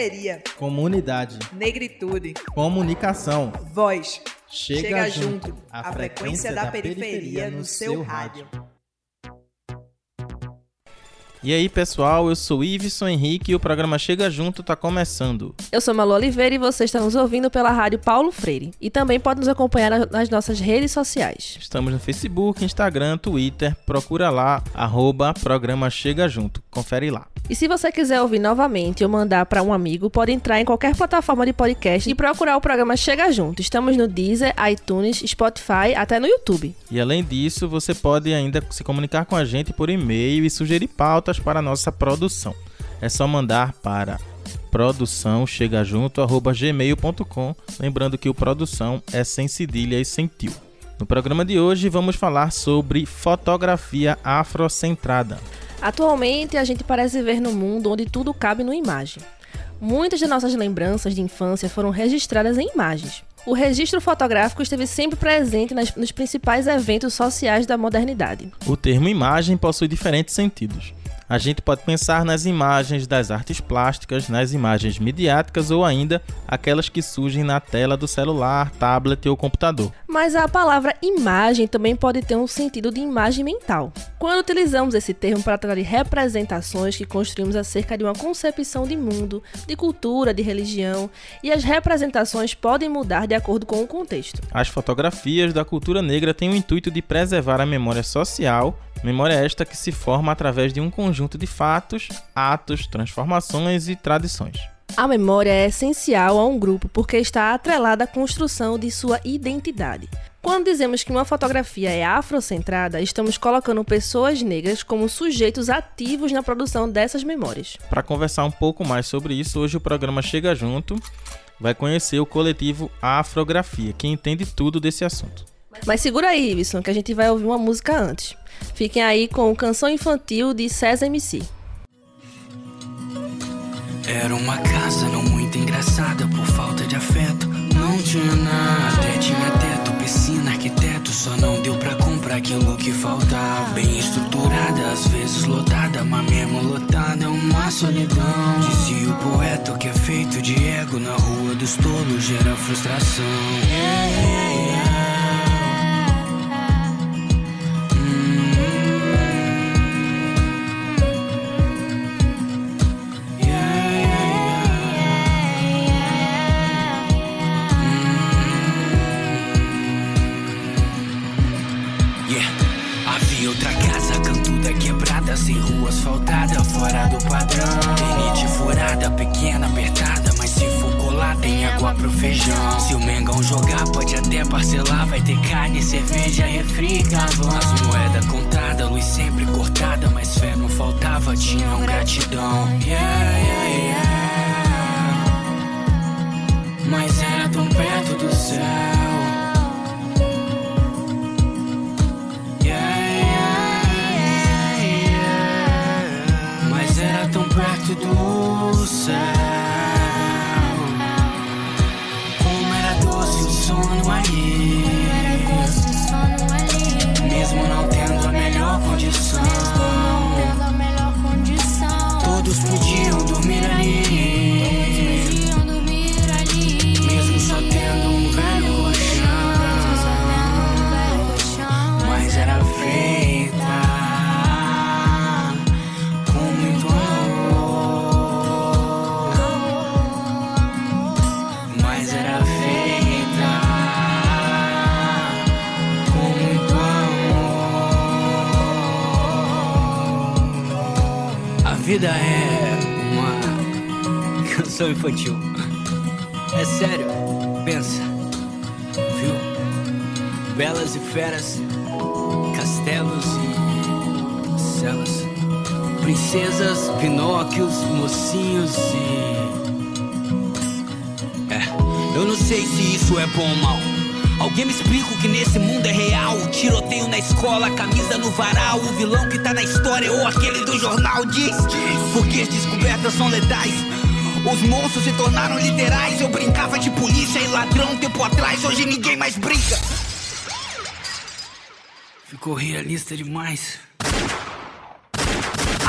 Periferia. Comunidade. Negritude. Comunicação. Voz. Chega, Chega junto. junto. A frequência da periferia no seu rádio. E aí, pessoal, eu sou Iveson Henrique e o programa Chega Junto tá começando. Eu sou Malu Oliveira e você está nos ouvindo pela rádio Paulo Freire. E também pode nos acompanhar na- nas nossas redes sociais. Estamos no Facebook, Instagram, Twitter. Procura lá, arroba programa Chega Junto. Confere lá. E se você quiser ouvir novamente ou mandar para um amigo, pode entrar em qualquer plataforma de podcast e procurar o programa Chega Junto. Estamos no Deezer, iTunes, Spotify, até no YouTube. E além disso, você pode ainda se comunicar com a gente por e-mail e sugerir pautas para a nossa produção. É só mandar para produçãochegajunto@gmail.com, lembrando que o produção é sem cedilha e sem tio. No programa de hoje vamos falar sobre fotografia afrocentrada. Atualmente, a gente parece ver no mundo onde tudo cabe numa imagem. Muitas de nossas lembranças de infância foram registradas em imagens. O registro fotográfico esteve sempre presente nas- nos principais eventos sociais da modernidade. O termo imagem possui diferentes sentidos. A gente pode pensar nas imagens das artes plásticas, nas imagens midiáticas ou ainda aquelas que surgem na tela do celular, tablet ou computador. Mas a palavra imagem também pode ter um sentido de imagem mental. Quando utilizamos esse termo para tratar de representações que construímos acerca de uma concepção de mundo, de cultura, de religião, e as representações podem mudar de acordo com o contexto. As fotografias da cultura negra têm o intuito de preservar a memória social, memória esta que se forma através de um conjunto de fatos, atos, transformações e tradições. A memória é essencial a um grupo porque está atrelada à construção de sua identidade. Quando dizemos que uma fotografia é afrocentrada, estamos colocando pessoas negras como sujeitos ativos na produção dessas memórias. Para conversar um pouco mais sobre isso, hoje o programa Chega Junto vai conhecer o coletivo Afrografia, que entende tudo desse assunto. Mas segura aí, Iveson, que a gente vai ouvir uma música antes. Fiquem aí com Canção Infantil de César MC. Era uma casa não muito engraçada por falta de afeto. Não tinha nada, até tinha teto, piscina, arquiteto. Só não deu pra comprar aquilo que faltava. Bem estruturada, às vezes lotada, mas mesmo lotada é uma solidão. Dizia o poeta que é feito de ego na rua dos tolos gera frustração. Yeah, yeah, yeah. Sem rua asfaltada, fora do padrão. Rinite furada, pequena, apertada, mas se for colar, tem água pro feijão. Se o Mengão jogar, pode até parcelar, vai ter carne, cerveja, refri, carvão. As moedas contadas, luz sempre cortada, mas fé não faltava, tinham gratidão. Yeah, yeah, yeah. Mas era tão perto do céu. Infantil. É sério, pensa, viu? Belas e feras, castelos e celas, princesas, pinóquios, mocinhos e. É, eu não sei se isso é bom ou mal. Alguém me explica o que nesse mundo é real. O tiroteio na escola, camisa no varal. O vilão que tá na história ou aquele do jornal diz. Porque as descobertas são letais. Os monstros se tornaram literais. Eu brincava de polícia e ladrão tempo atrás. Hoje ninguém mais brinca. Ficou realista demais.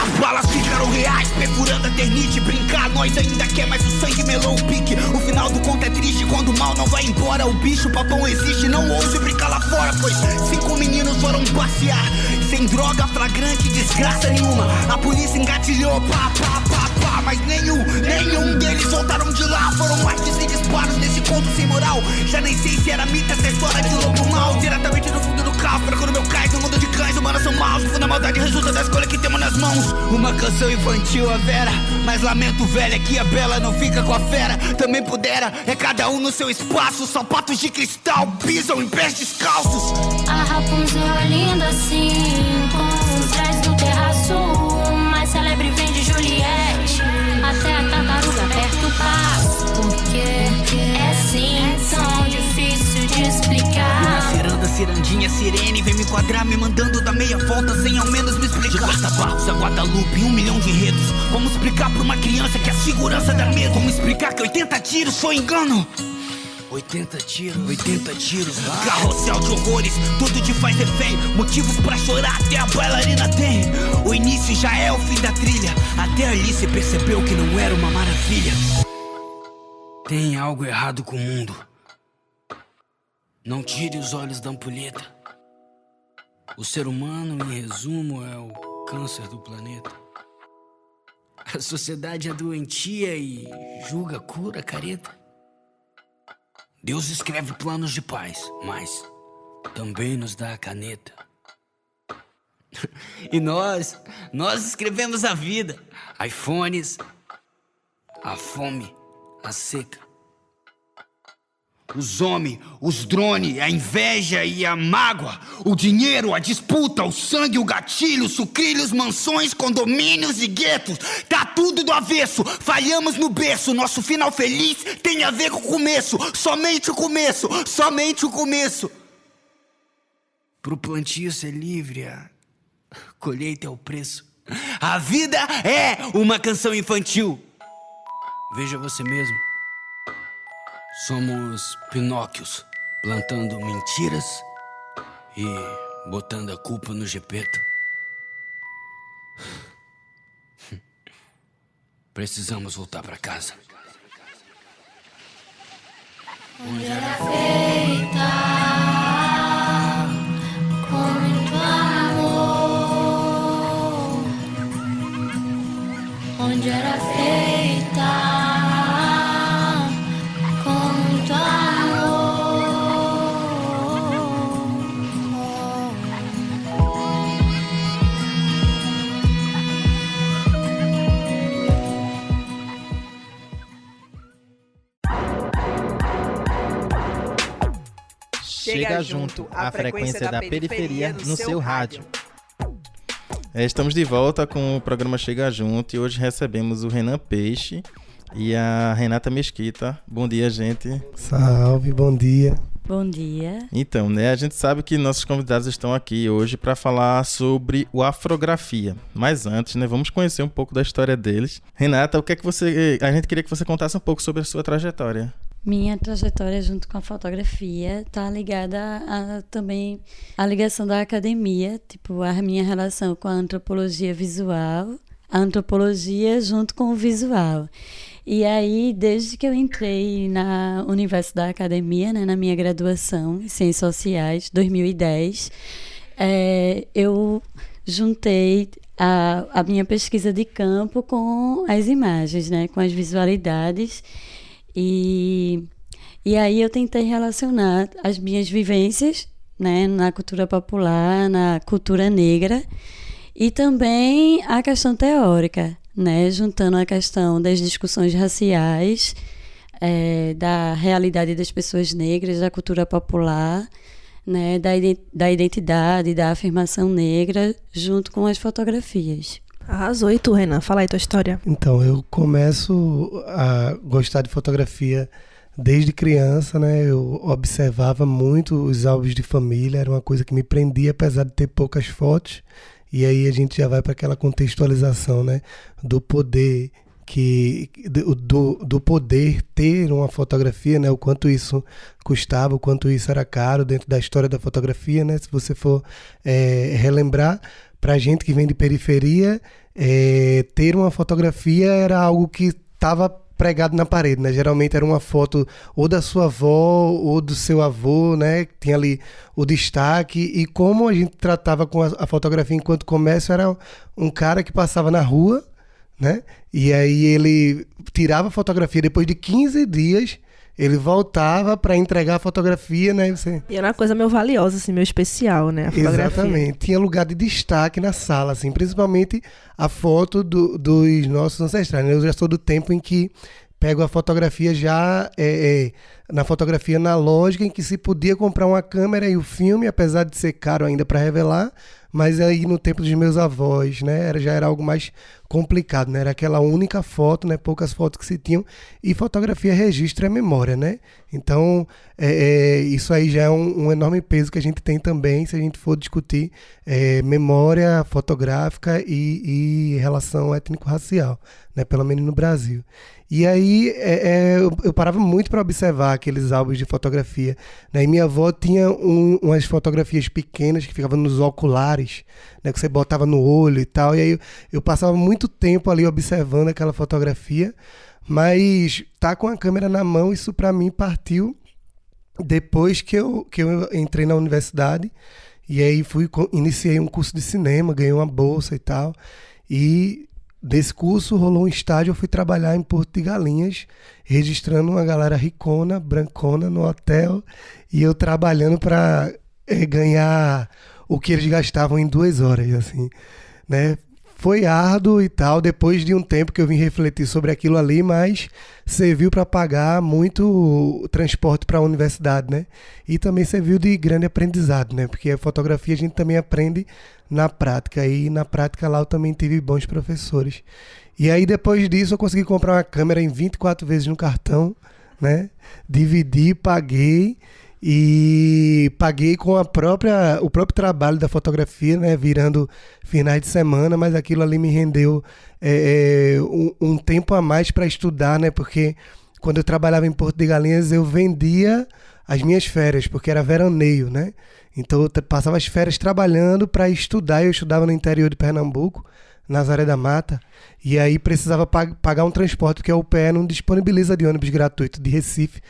A balas ficaram reais, perfurando a ternite. Brincar, nós ainda quer, mas o sangue melou o pique. O final do conto é triste quando o mal não vai embora. O bicho papão existe, não ouse brincar lá fora. Pois cinco meninos foram passear, sem droga flagrante, desgraça nenhuma. A polícia engatilhou, pá, pá, pá, pá. Mas nenhum, nenhum deles voltaram de lá. Foram de 100 disparos nesse conto sem moral. Já nem sei se era mito essa história de lobo mal. Diretamente do fundo do carro, pra quando meu cais, no mundo de cães, humanos são maus. No fundo, a maldade resulta da escolha que temos nas mãos. Uma canção infantil, a Vera. Mas lamento, velha, que a Bela não fica com a fera. Também pudera, é cada um no seu espaço. Sapatos de cristal pisam em pés descalços. A Rapunzel é linda assim, terraço. Mais celebre vem de Juliette, até a tartaruga aperta o passo. Porque é assim, tão difícil de explicar. ciranda, cirandinha, sirene Vem me enquadrar, me mandando dar meia volta Sem ao menos me explicar De Guarda-Barros a Guadalupe, um milhão de enredos Como explicar pra uma criança que a segurança dá medo Como explicar que 80 tiros foi engano 80 tiros, 80 tiros Carrossel de horrores, tudo te faz refém. Motivos pra chorar, até a bailarina tem. O início já é o fim da trilha. Até ali você percebeu que não era uma maravilha. Tem algo errado com o mundo. Não tire os olhos da ampulheta. O ser humano, em resumo, é o câncer do planeta. A sociedade é doentia e julga cura careta. Deus escreve planos de paz, mas também nos dá a caneta. E nós, nós escrevemos a vida. iPhones, a fome, a seca. Os homens, os drones, a inveja e a mágoa, o dinheiro, a disputa, o sangue, o gatilho, sucrilhos, mansões, condomínios e guetos. Tá tudo do avesso, falhamos no berço. Nosso final feliz tem a ver com o começo. Somente o começo, somente o começo. Pro plantio ser livre, a colheita é o preço. A vida é uma canção infantil. Veja você mesmo. Somos Pinóquios, plantando mentiras e botando a culpa no Gepeto. Precisamos voltar pra casa. Onde era feita com muito amor. Onde era feita Chega junto, a frequência da periferia no seu rádio. É, estamos de volta com o programa Chega Junto e hoje recebemos o Renan Peixe e a Renata Mesquita. Bom dia, gente. Salve, bom dia. Bom dia. Então, né, a gente sabe que nossos convidados estão aqui hoje para falar sobre o Afrografia. Mas antes, né, vamos conhecer um pouco da história deles. Renata, o que é que você, a gente queria que você contasse um pouco sobre a sua trajetória. Minha trajetória junto com a fotografia está ligada a, também à ligação da academia, tipo a minha relação com a antropologia visual, a antropologia junto com o visual. E aí, desde que eu entrei na universo da academia, né, na minha graduação em Ciências Sociais, 2010, eh, eu juntei a, a minha pesquisa de campo com as imagens, né, com as visualidades. E, e aí eu tentei relacionar as minhas vivências né, na cultura popular, na cultura negra, e também a questão teórica, né, juntando a questão das discussões raciais, eh, da realidade das pessoas negras, da cultura popular, né, da, da identidade, da afirmação negra, junto com as fotografias. Arrasou. E tu, Renan? Fala aí tua história. Então, eu começo a gostar de fotografia desde criança, né? Eu observava muito os álbuns de família, era uma coisa que me prendia, apesar de ter poucas fotos. E aí a gente já vai para aquela contextualização, né? Do poder que do, do poder ter uma fotografia, né? O quanto isso custava, o quanto isso era caro dentro da história da fotografia, né? Se você for é, relembrar, para gente que vem de periferia, é, ter uma fotografia era algo que estava pregado na parede, né? Geralmente era uma foto ou da sua avó ou do seu avô, né? Tinha ali o destaque e como a gente tratava com a, fotografia enquanto comércio era um cara que passava na rua, né? E aí ele tirava a fotografia depois de 15 dias ele voltava para entregar a fotografia, né? Você... E era uma coisa meio valiosa, assim, meio especial, né? A fotografia. Exatamente. Tinha lugar de destaque na sala, assim, principalmente a foto do, dos nossos ancestrais. Né? Eu já sou do tempo em que pego a fotografia já é, é, na fotografia analógica, em que se podia comprar uma câmera e o filme, apesar de ser caro ainda para revelar, mas aí no tempo dos meus avós, né, era, já era algo mais complicado, né? Era aquela única foto, né? Poucas fotos que se tinham e fotografia registra a memória, né? Então é, é, isso aí já é um, um, enorme peso que a gente tem também se a gente for discutir é, memória fotográfica e, e relação étnico-racial, né? Pelo menos no Brasil. E aí é, é, eu, eu, parava muito para observar aqueles álbuns de fotografia. Né? E minha avó tinha um, umas fotografias pequenas que ficavam nos oculares, né? que você botava no olho e tal. E aí eu, eu passava muito tempo ali observando aquela fotografia. Mas tá com a câmera na mão, isso para mim partiu depois que eu, que eu entrei na universidade. E aí fui iniciei um curso de cinema, ganhei uma bolsa e tal. E Desse curso rolou um estágio, eu fui trabalhar em Porto de Galinhas, registrando uma galera ricona, brancona no hotel, e eu trabalhando para é, eh, ganhar o que eles gastavam em duas horas, assim, né? Foi árduo e tal, depois de um tempo que eu vim refletir sobre aquilo ali, mas serviu para pagar muito transporte para a universidade, né? E também serviu de grande aprendizado, né? Porque a fotografia a gente também aprende na prática, e na prática lá eu também tive bons professores. E aí depois disso eu consegui comprar uma câmera em 24 vezes no cartão, né? Dividi, paguei e paguei com a própria o próprio trabalho da fotografia, né, virando finais de semana, mas aquilo ali me rendeu é, é um, um, tempo a mais para estudar, né, porque quando eu trabalhava em Porto de Galinhas eu vendia as minhas férias, porque era veraneio, né, então eu passava as férias trabalhando para estudar, eu estudava no interior de Pernambuco, Nazaré da Mata, e aí precisava pagar um transporte, porque a UPE não disponibiliza de ônibus gratuito de Recife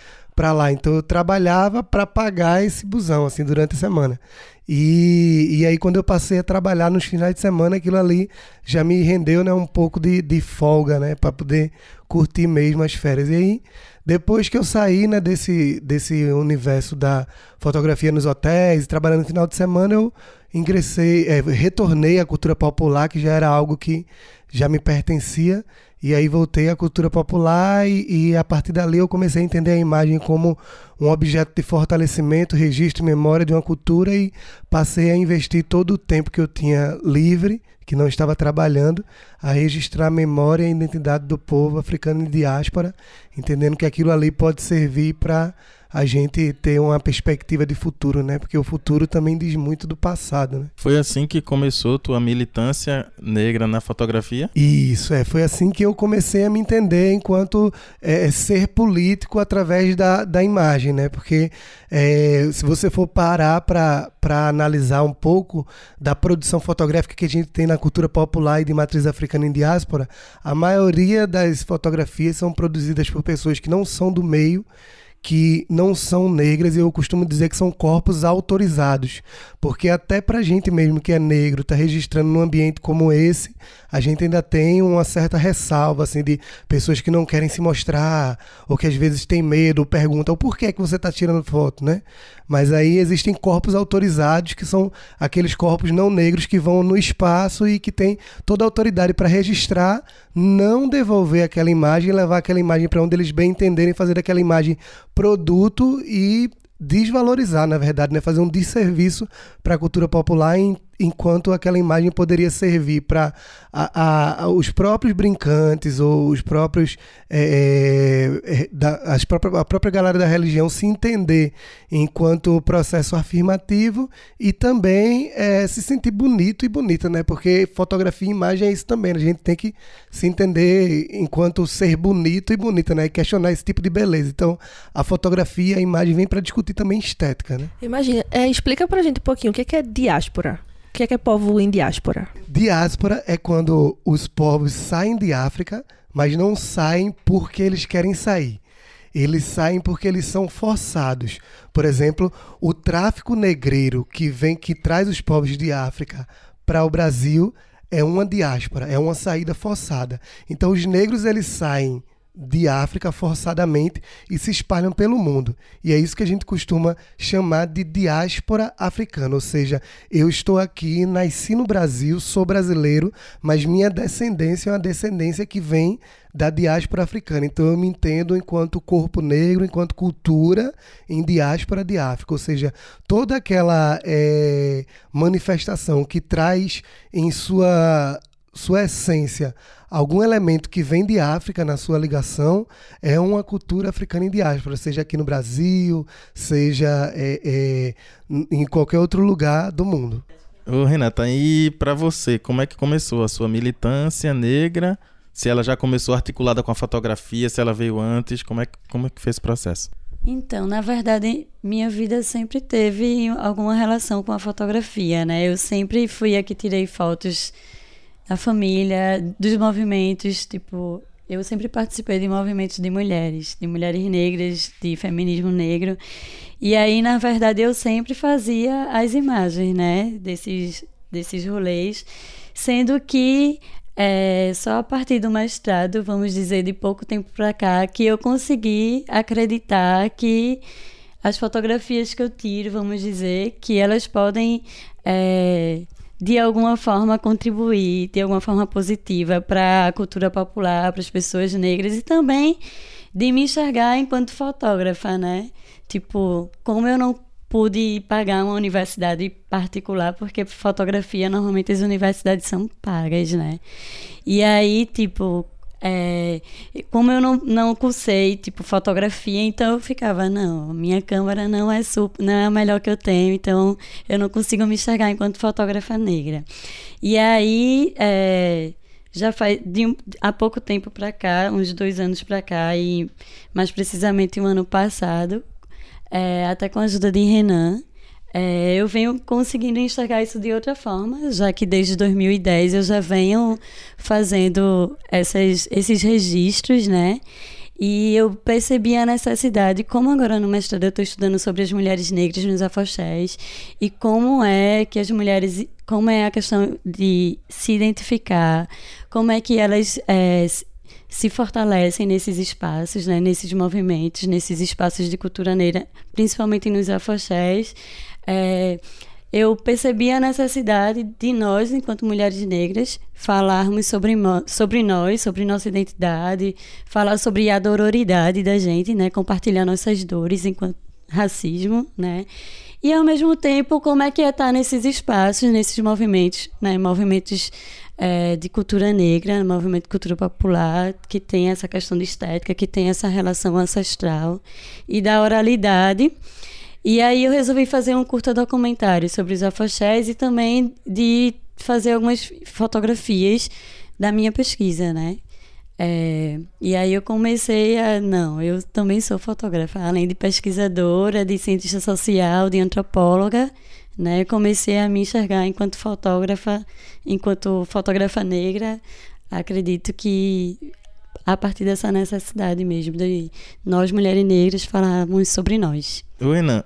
para lá. Então eu trabalhava para pagar esse busão assim durante a semana. E, e aí quando eu passei a trabalhar nos finais de semana, aquilo ali já me rendeu né, um pouco de, de folga, né, para poder curtir mesmo as férias. E aí depois que eu saí né, desse, desse universo da fotografia nos hotéis, trabalhando no final de semana, eu ingressei, é, retornei à cultura popular, que já era algo que já me pertencia e aí voltei à cultura popular e, e, a partir dali eu comecei a entender a imagem como um objeto de fortalecimento, registro e memória de uma cultura e passei a investir todo o tempo que eu tinha livre, que não estava trabalhando, a registrar a memória e a identidade do povo africano em diáspora, entendendo que aquilo ali pode servir para a gente ter uma perspectiva de futuro, né? Porque o futuro também diz muito do passado, né? Foi assim que começou tua militância negra na fotografia? Isso, é. Foi assim que eu comecei a me entender enquanto é, ser político através da, da imagem, né? Porque é, se você for parar para analisar um pouco da produção fotográfica que a gente tem na cultura popular e de matriz africana em diáspora, a maioria das fotografias são produzidas por pessoas que não são do meio que não são negras e eu costumo dizer que são corpos autorizados, porque até para gente mesmo que é negro, tá registrando num ambiente como esse, a gente ainda tem uma certa ressalva assim de pessoas que não querem se mostrar ou que às vezes tem medo ou perguntam por que é que você está tirando foto, né? Mas aí existem corpos autorizados que são aqueles corpos não negros que vão no espaço e que têm toda a autoridade para registrar, não devolver aquela imagem e levar aquela imagem para onde eles bem entenderem, fazer daquela imagem produto e desvalorizar, na verdade, né? fazer um desserviço para a cultura popular e, enquanto aquela imagem poderia servir para os próprios brincantes ou os próprios é, é, da, as próprias, a própria galera da religião se entender enquanto processo afirmativo e também é, se sentir bonito e bonita, né? Porque fotografia e imagem é isso também. Né? A gente tem que se entender enquanto ser bonito e bonita, né? E questionar esse tipo de beleza. Então, a fotografia e a imagem vem para discutir também estética, né? Imagina, é, explica pra gente um pouquinho o que é diáspora. O que é, que é povo em diáspora? Diáspora é quando os povos saem de África, mas não saem porque eles querem sair. Eles saem porque eles são forçados. Por exemplo, o tráfico negreiro que vem que traz os povos de África para o Brasil é uma diáspora, é uma saída forçada. Então os negros eles saem de África forçadamente e se espalham pelo mundo. E é isso que a gente costuma chamar de diáspora africana, ou seja, eu estou aqui, nasci no Brasil, sou brasileiro, mas minha descendência é uma descendência que vem da diáspora africana. Então eu me entendo enquanto corpo negro, enquanto cultura em diáspora de África, ou seja, toda aquela é, manifestação que traz em sua sua essência algum elemento que vem de África na sua ligação é uma cultura africana em diáspora, seja aqui no Brasil, seja é, é, em qualquer outro lugar do mundo. Ô Renata, e para você, como é que começou a sua militância negra? Se ela já começou articulada com a fotografia, se ela veio antes, como é que, como é que fez esse processo? Então, na verdade, minha vida sempre teve alguma relação com a fotografia, né? Eu sempre fui a que tirei fotos da família, dos movimentos, tipo, eu sempre participei de movimentos de mulheres, de mulheres negras, de feminismo negro. E aí, na verdade, eu sempre fazia as imagens, né, desses, desses rolês, sendo que é, só a partir do mestrado, vamos dizer, de pouco tempo para cá, que eu consegui acreditar que as fotografias que eu tiro, vamos dizer, que elas podem é, de alguma forma contribuir, de alguma forma positiva para a cultura popular, para as pessoas negras e também de me enxergar enquanto fotógrafa, né? Tipo, como eu não pude pagar uma universidade particular, porque fotografia normalmente as universidades são pagas, né? E aí, tipo, é, como eu não, não cursei, tipo, fotografia, então eu ficava, não, minha câmera não é super, não é a melhor que eu tenho, então eu não consigo me enxergar enquanto fotógrafa negra. E aí, é, já faz de, há pouco tempo para cá, uns dois anos para cá, e mais precisamente um ano passado, é, até com a ajuda de Renan, é, eu venho conseguindo enxergar isso de outra forma, já que desde 2010 eu já venho fazendo essas, esses registros, né? E eu percebi a necessidade, como agora no mestrado eu estou estudando sobre as mulheres negras nos afoxés e como é que as mulheres, como é a questão de se identificar, como é que elas é, se fortalecem nesses espaços, né, nesses movimentos, nesses espaços de cultura negra, principalmente nos afoxés, é, eu percebi a necessidade de nós, enquanto mulheres negras, falarmos sobre, sobre nós, sobre nossa identidade, falar sobre a dororidade da gente, né? Compartilhar nossas dores enquanto racismo, né? E ao mesmo tempo, como é que é estar nesses espaços, nesses movimentos, né? Movimentos é, de cultura negra, movimento de cultura popular, que tem essa questão de estética, que tem essa relação ancestral e da oralidade e aí eu resolvi fazer um curta documentário sobre os afoxés e também de fazer algumas fotografias da minha pesquisa, né? É, e aí eu comecei a. Não, eu também sou fotógrafa, além de pesquisadora, de cientista social, de antropóloga, né? Comecei a me enxergar enquanto fotógrafa, enquanto fotógrafa negra. Acredito que a partir dessa necessidade mesmo de nós mulheres negras falarmos sobre nós. Renan,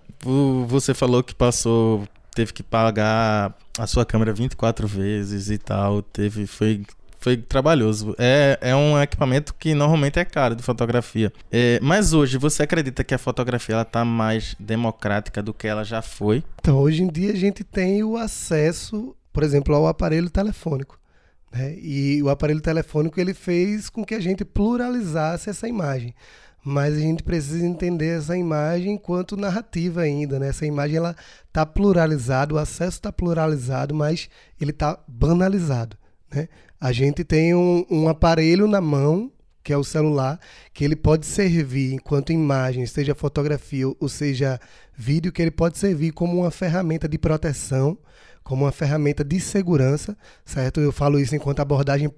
você falou que passou, teve que pagar a sua câmera 24 vezes e tal, teve, foi, foi trabalhoso. É, é um equipamento que normalmente é caro de fotografia. É, mas hoje, você acredita que a fotografia ela tá mais democrática do que ela já foi? Então, hoje em dia a gente tem o acesso, por exemplo, ao aparelho telefônico. Né? E o aparelho telefônico ele fez com que a gente pluralizasse essa imagem. mas a gente precisa entender essa imagem enquanto narrativa ainda, né? Essa imagem ela tá pluralizada, o acesso está pluralizado, mas ele está banalizado, né? A gente tem um, um aparelho na mão que é o celular, que ele pode servir enquanto imagem, seja fotografia ou seja vídeo, que ele pode servir como uma ferramenta de proteção, como uma ferramenta de segurança, certo? Eu falo isso enquanto abordagem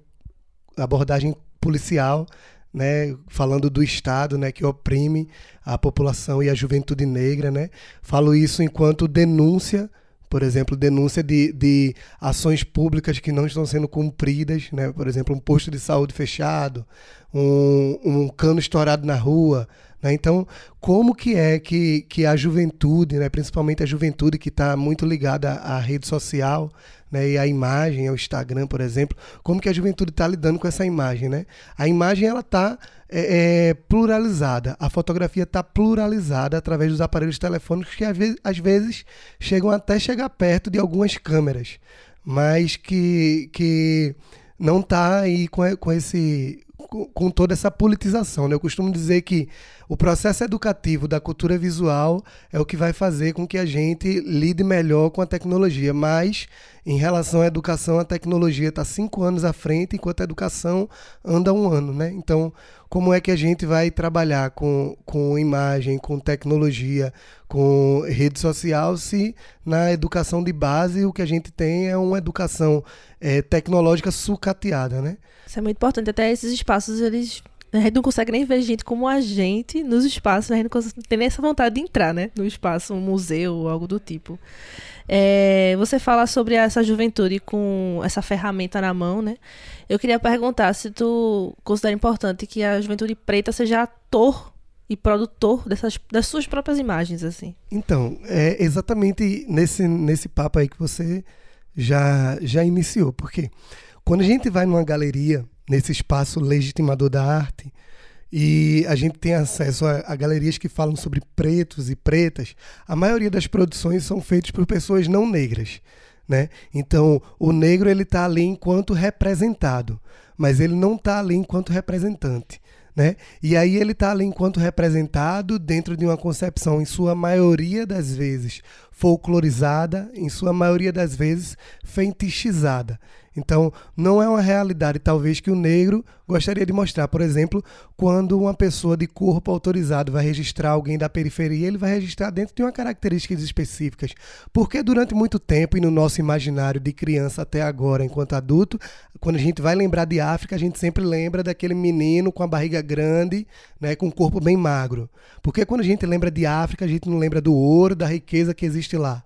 abordagem policial, né, falando do Estado, né, que oprime a população e a juventude negra, né. Falo isso enquanto denúncia por exemplo, denúncia de, de ações públicas que não estão sendo cumpridas, né? por exemplo, um posto de saúde fechado, um, um cano estourado na rua. Né? Então, como que é que, que a juventude, né? principalmente a juventude que está muito ligada à rede social, né, e a imagem, ao Instagram, por exemplo, como que a juventude está lidando com essa imagem, né? A imagem ela está é, é, pluralizada, a fotografia está pluralizada através dos aparelhos telefônicos que às vezes, às vezes chegam até chegar perto de algumas câmeras, mas que, que não está aí com, com esse com toda essa politização. Né? Eu costumo dizer que o processo educativo da cultura visual é o que vai fazer com que a gente lide melhor com a tecnologia. Mas, em relação à educação, a tecnologia está cinco anos à frente, enquanto a educação anda um ano. Né? Então, como é que a gente vai trabalhar com, com imagem, com tecnologia, com rede social, se na educação de base o que a gente tem é uma educação é, tecnológica sucateada, né? Isso é muito importante. Até esses espaços, eles a gente não consegue nem ver gente como a gente nos espaços, a gente não tem nem essa vontade de entrar, né? No espaço, um museu algo do tipo. É, você fala sobre essa juventude com essa ferramenta na mão, né? Eu queria perguntar se tu considera importante que a juventude preta seja ator e produtor dessas, das suas próprias imagens, assim. Então, é exatamente nesse, nesse papo aí que você já, já iniciou, porque quando a gente vai numa galeria nesse espaço legitimador da arte. E a gente tem acesso a, a, galerias que falam sobre pretos e pretas. A maioria das produções são feitas por pessoas não negras. Né? Então, o negro ele está ali enquanto representado, mas ele não está ali enquanto representante. Né? E aí ele está ali enquanto representado dentro de uma concepção, em sua maioria das vezes, folclorizada, em sua maioria das vezes, fetichizada. Então, não é uma realidade, talvez, que o negro gostaria de mostrar. Por exemplo, quando uma pessoa de corpo autorizado vai registrar alguém da periferia, ele vai registrar dentro de uma características específicas. Porque durante muito tempo, e no nosso imaginário de criança até agora, enquanto adulto, quando a gente vai lembrar de África, a gente sempre lembra daquele menino com a barriga grande, né, com um corpo bem magro. Porque quando a gente lembra de África, a gente não lembra do ouro, da riqueza que existe lá.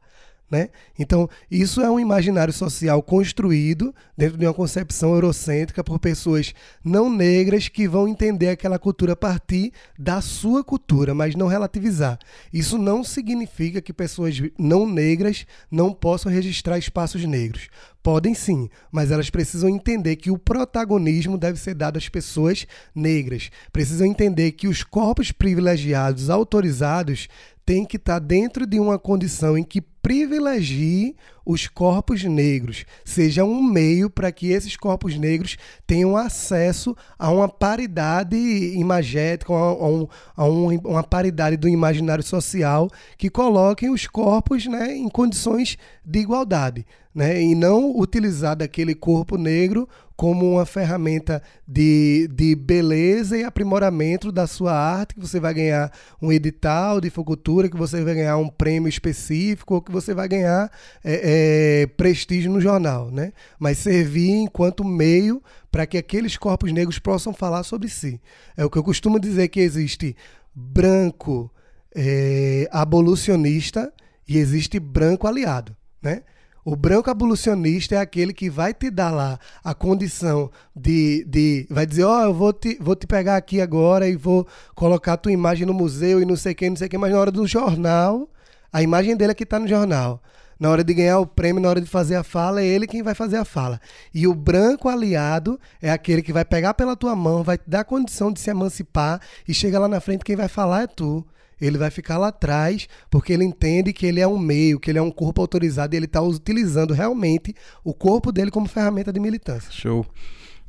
Né? Então, isso é um imaginário social construído dentro de uma concepção eurocêntrica por pessoas não negras que vão entender aquela cultura a partir da sua cultura, mas não relativizar. Isso não significa que pessoas não negras não possam registrar espaços negros. Podem sim, mas elas precisam entender que o protagonismo deve ser dado às pessoas negras. Precisam entender que os corpos privilegiados, autorizados, têm que estar dentro de uma condição em que privilegie os corpos negros, seja um meio para que esses corpos negros tenham acesso a uma paridade imagética, a, um, a um, uma paridade do imaginário social que coloquem os corpos né, em condições de igualdade. Né, e não utilizar daquele corpo negro como uma ferramenta de, de beleza e aprimoramento da sua arte, que você vai ganhar um edital de focultura, que você vai ganhar um prêmio específico, ou que você vai ganhar é, é, prestígio no jornal, né? Mas servir enquanto meio para que aqueles corpos negros possam falar sobre si. É o que eu costumo dizer que existe branco é, abolicionista e existe branco aliado, né? O branco abolicionista é aquele que vai te dar lá a condição de. de vai dizer: Ó, oh, eu vou te, vou te pegar aqui agora e vou colocar a tua imagem no museu e não sei quem, não sei quem, mas na hora do jornal, a imagem dele é que está no jornal. Na hora de ganhar o prêmio, na hora de fazer a fala, é ele quem vai fazer a fala. E o branco aliado é aquele que vai pegar pela tua mão, vai te dar condição de se emancipar e chega lá na frente, quem vai falar é tu ele vai ficar lá atrás, porque ele entende que ele é um meio, que ele é um corpo autorizado e ele está utilizando realmente o corpo dele como ferramenta de militância. Show.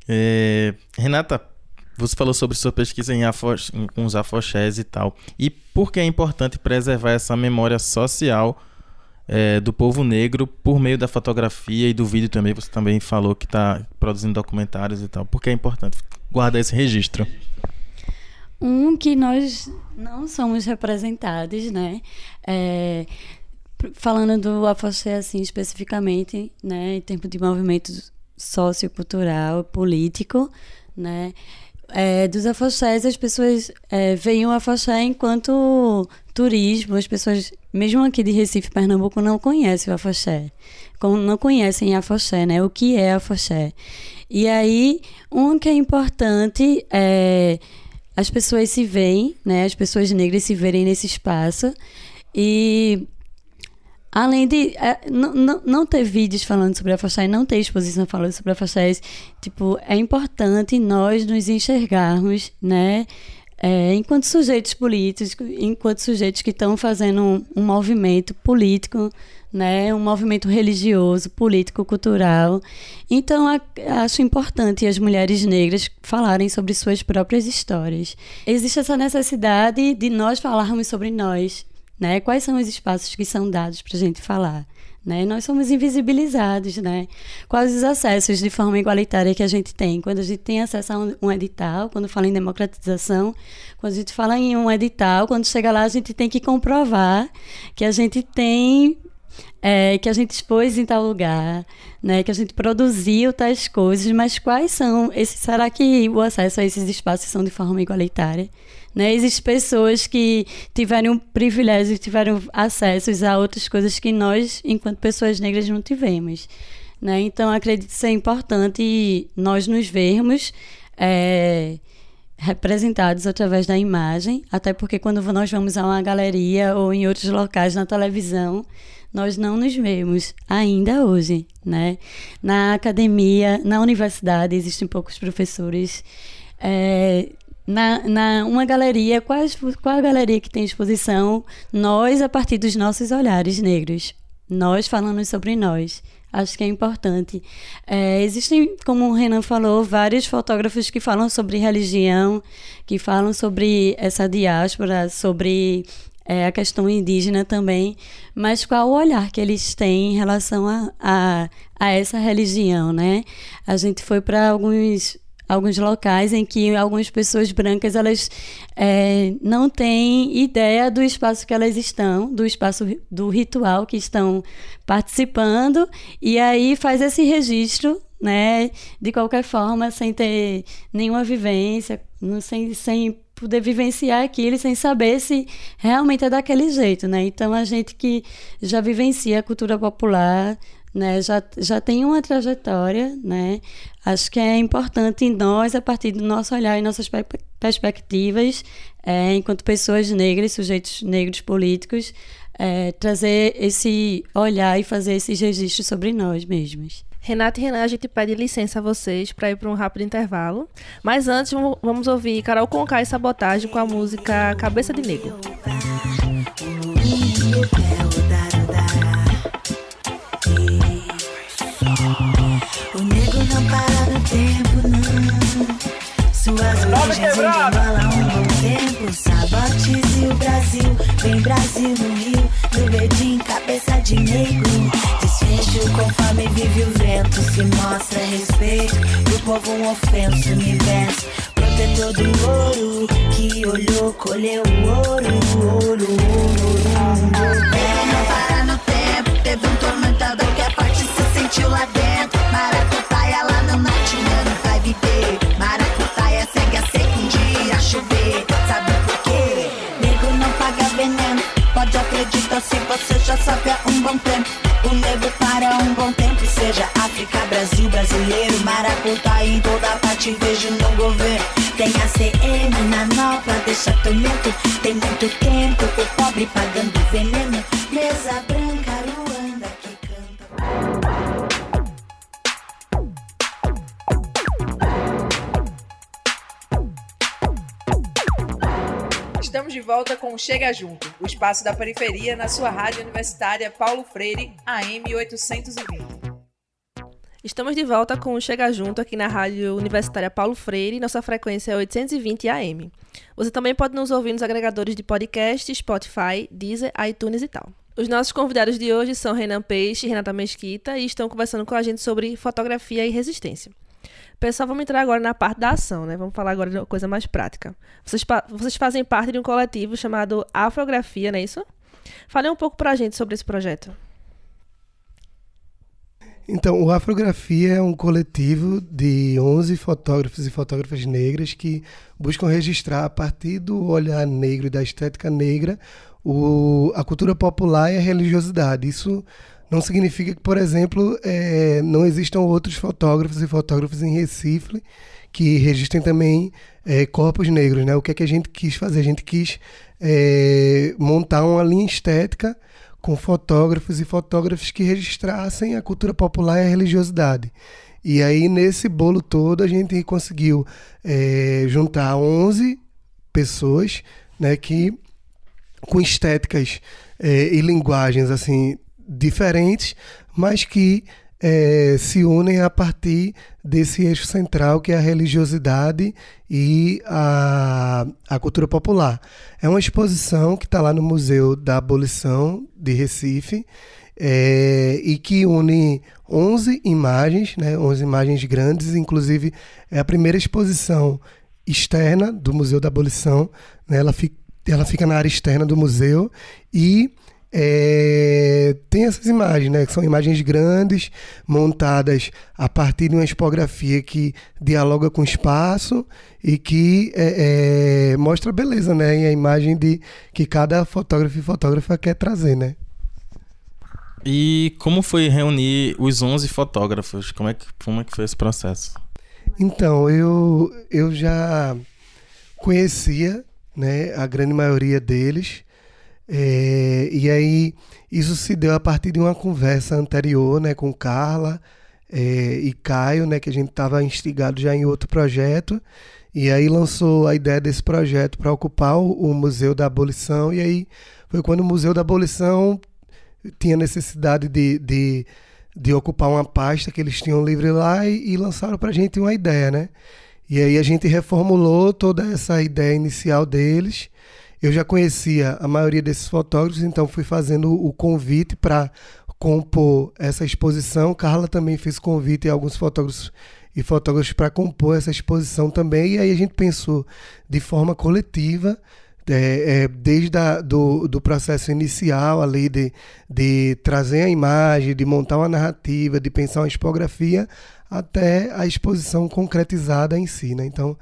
É, Renata, Você falou sobre sua pesquisa em afo, em, com os afoxés e tal. E por que é importante preservar essa memória social é, do povo negro por meio da fotografia e do vídeo também? Você também falou que está produzindo documentários e tal. Por que é importante guardar esse registro? Um que nós não somos representados, né? É, falando do afoxé assim especificamente, né, em termos de movimento sociocultural, político, né? É, dos afoxés, as pessoas é, veem o afoxé enquanto turismo. As pessoas, mesmo aqui de Recife, Pernambuco, não conhecem o afoxé. Não conhecem afoxé, né? O que é afoxé. E aí, um que é importante é as pessoas se veem, né? As pessoas negras se verem nesse espaço e além de é, não, não, ter vídeos falando sobre a Faxai, não ter exposição falando sobre a tipo, é importante nós nos enxergarmos, né? É, enquanto sujeitos políticos, enquanto sujeitos que estão fazendo um, um, movimento político, né, um movimento religioso, político, cultural. Então, a, acho importante as mulheres negras falarem sobre suas próprias histórias. Existe essa necessidade de nós falarmos sobre nós, né? Quais são os espaços que são dados para a gente falar? Né? Nós somos invisibilizados, né? Quais os acessos de forma igualitária que a gente tem? Quando a gente tem acesso a um, edital, quando fala em democratização, quando a gente fala em um edital, quando chega lá a gente tem que comprovar que a gente tem é, que a gente expôs em tal lugar, né, que a gente produziu tais coisas, mas quais são esses? Será que o acesso a esses espaços são de forma igualitária? Né? Existem pessoas que tiveram privilégios, tiveram acessos a outras coisas que nós, enquanto pessoas negras, não tivemos. Né? Então, acredito ser importante nós nos vermos é, representados através da imagem, até porque quando nós vamos a uma galeria ou em outros locais na televisão, nós não nos vemos ainda hoje, né? Na academia, na universidade, existem poucos professores é, na, na uma galeria, qual, qual a galeria que tem exposição? Nós, a partir dos nossos olhares negros. Nós falando sobre nós. Acho que é importante. É, existem, como o Renan falou, vários fotógrafos que falam sobre religião, que falam sobre essa diáspora, sobre é, a questão indígena também, mas qual o olhar que eles têm em relação a, a, a essa religião, né? A gente foi para alguns alguns locais em que algumas pessoas brancas elas é, não têm ideia do espaço que elas estão, do espaço do ritual que estão participando e aí faz esse registro, né, de qualquer forma, sem ter nenhuma vivência, sem, sem poder vivenciar aquilo sem saber se realmente é daquele jeito, né? Então a gente que já vivencia a cultura popular né, já, já tem uma trajetória, né? Acho que é importante nós, a partir do nosso olhar e nossas perspectivas, é, enquanto pessoas negras, sujeitos negros políticos, é, trazer esse olhar e fazer esses registros sobre nós mesmos. Renata e Renan, a gente pede licença a vocês para ir para um rápido intervalo. Mas antes, vamos ouvir Carol Conká e Sabotagem com a música Cabeça de Negro. Para no tempo, não. Suas origens embalam um bom tempo. Sabotes e o Brasil, vem Brasil no Rio. Verdinho, cabeça de negro. Desfecho conforme vive o vento. Se mostra respeito. E o povo um ofenso, universo. Protetor do ouro. Que olhou, colheu o ouro, ouro, ouro, ouro. Nego acreditar se você já sabe há um bom tempo. O nego para um bom tempo, seja África, Brasil, brasileiro. Maracutaia em toda parte, vejo no governo. Tem a CM na nova, deixa tormento. Tem muito tempo, o pobre pagando veneno. Volta com Chega Junto, o espaço da periferia na sua rádio universitária Paulo Freire, AM 820. Estamos de volta com o Chega Junto aqui na Rádio Universitária Paulo Freire. Nossa frequência é 820 AM. Você também pode nos ouvir nos agregadores de podcast, Spotify, Deezer, iTunes e tal. Os nossos convidados de hoje são Renan Peixe e Renata Mesquita e estão conversando com a gente sobre fotografia e resistência. Pessoal, vamos entrar agora na parte da ação, né? Vamos falar agora de uma coisa mais prática. Vocês, vocês fazem parte de um coletivo chamado Afrografia, não é isso? Fale um pouco pra gente sobre esse projeto. Então, o Afrografia é um coletivo de 11 fotógrafos e fotógrafas negras que buscam registrar, a partir do olhar negro e da estética negra, o, a cultura popular e a religiosidade. Isso não significa que, por exemplo, é, não existam outros fotógrafos e fotógrafos em Recife que registrem também é, corpos negros. Né? O que é que a gente quis fazer? A gente quis é, montar uma linha estética com fotógrafos e fotógrafos que registrassem a cultura popular e a religiosidade. E aí, nesse bolo todo, a gente conseguiu é, juntar 11 pessoas né, que, com estéticas é, e linguagens assim diferentes, mas que é, se unem a partir desse eixo central que é a religiosidade e a, a cultura popular. É uma exposição que está lá no Museu da Abolição de Recife é, e que une 11 imagens, né, 11 imagens grandes, inclusive é a primeira exposição externa do Museu da Abolição, né, ela, fica, ela fica na área externa do museu e é, tem essas imagens, né? Que são imagens grandes, montadas a partir de uma expografia que dialoga com o espaço e que é, é, mostra a beleza, né? E a imagem de que cada fotógrafo e fotógrafa quer trazer, né? E como foi reunir os 11 fotógrafos? Como é que, como é que foi esse processo? Então, eu, eu já conhecia né, a grande maioria deles é, e aí isso se deu a partir de uma conversa anterior né, com Carla é, e Caio, né, que a gente estava instigado já em outro projeto. E aí lançou a ideia desse projeto para ocupar o, o, Museu da Abolição. E aí foi quando o Museu da Abolição tinha necessidade de, de, de ocupar uma pasta que eles tinham livre lá e, e lançaram para a gente uma ideia, né? E aí a gente reformulou toda essa ideia inicial deles eu já conhecia a maioria desses fotógrafos, então fui fazendo o convite para compor essa exposição. Carla também fez convite a alguns fotógrafos e fotógrafos para compor essa exposição também. E aí a gente pensou de forma coletiva, é, é, desde a, do, do processo inicial ali de, de trazer a imagem, de montar uma narrativa, de pensar uma expografia, até a exposição concretizada em si. Né? Então,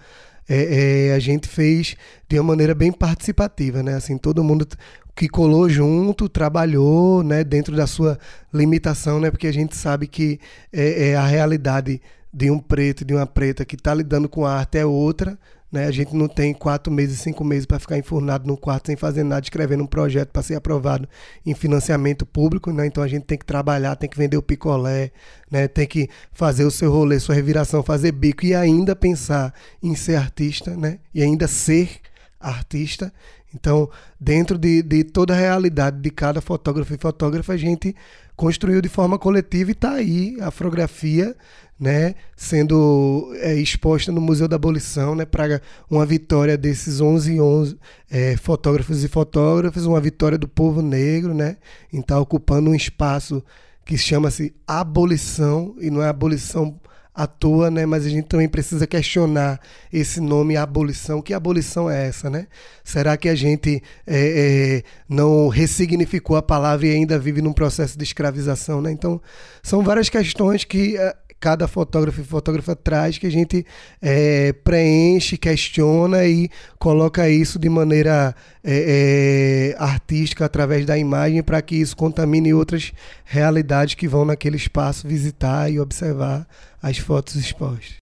é, é, a gente fez de uma maneira bem participativa, né? Assim, todo mundo que colou junto, trabalhou, né, dentro da sua limitação, né? Porque a gente sabe que é, é a realidade de um preto de uma preta que está lidando com a arte é outra, né? A gente não tem quatro meses, cinco meses para ficar enfurnado num quarto sem fazer nada, escrevendo um projeto para ser aprovado em financiamento público. Né? Então a gente tem que trabalhar, tem que vender o picolé, né? tem que fazer o seu rolê, sua reviração, fazer bico e ainda pensar em ser artista né? e ainda ser artista. Então, dentro de, de toda a realidade de cada fotógrafo e fotógrafa, a gente construiu de forma coletiva e está aí a fotografia né, sendo é, exposta no Museu da Abolição, né, para uma vitória desses 11, 11 é, fotógrafos e fotógrafas, uma vitória do povo negro, né, em estar tá ocupando um espaço que chama-se abolição, e não é abolição à toa, né? Mas a gente também precisa questionar esse nome abolição. Que abolição é essa, né? Será que a gente é, é, não ressignificou a palavra e ainda vive num processo de escravização, né? Então, são várias questões que é, cada fotógrafo e fotógrafa traz que a gente é, preenche, questiona e coloca isso de maneira é, é, artística através da imagem para que isso contamine outras realidades que vão naquele espaço visitar e observar as fotos expostas.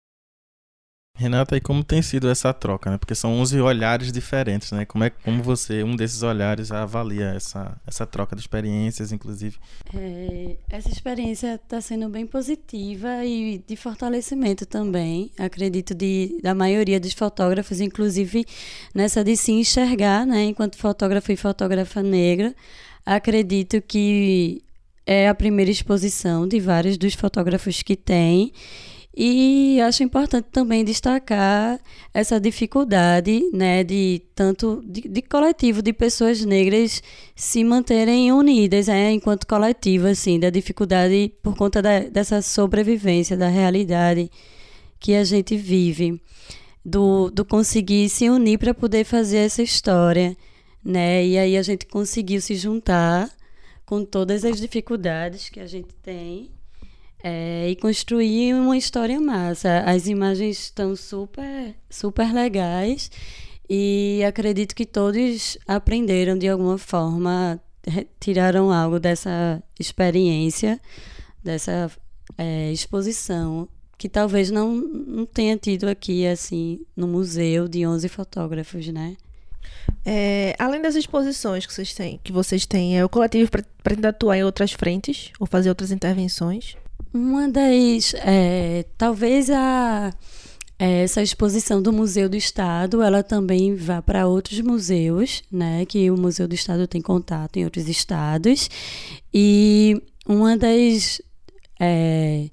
Renata, e como tem sido essa troca, né? Porque são 11 olhares diferentes, né? Como é como você, um desses olhares, avalia essa, essa troca de experiências, inclusive? É, essa experiência está sendo bem positiva e de fortalecimento também, acredito, de, da maioria dos fotógrafos, inclusive nessa de se enxergar, né? Enquanto fotógrafo e fotógrafa negra, acredito que é a primeira exposição de vários dos fotógrafos que tem. E acho importante também destacar essa dificuldade, né, de tanto de, de coletivo de pessoas negras se manterem unidas, né, enquanto coletivo, assim, da dificuldade por conta da, dessa sobrevivência da realidade que a gente vive, do, do conseguir se unir para poder fazer essa história, né, e aí a gente conseguiu se juntar com todas as dificuldades que a gente tem é, e construir uma história massa. As imagens estão super, super legais e acredito que todos aprenderam de alguma forma, tiraram algo dessa experiência, dessa é, exposição que talvez não, não tenha tido aqui assim no museu de 11 fotógrafos, né? É, além das exposições que vocês têm, que vocês têm, é o coletivo pretende atuar em outras frentes ou fazer outras intervenções? Uma das. É, talvez a, é, essa exposição do Museu do Estado ela também vá para outros museus, né? Que o Museu do Estado tem contato em outros estados. E uma das. É,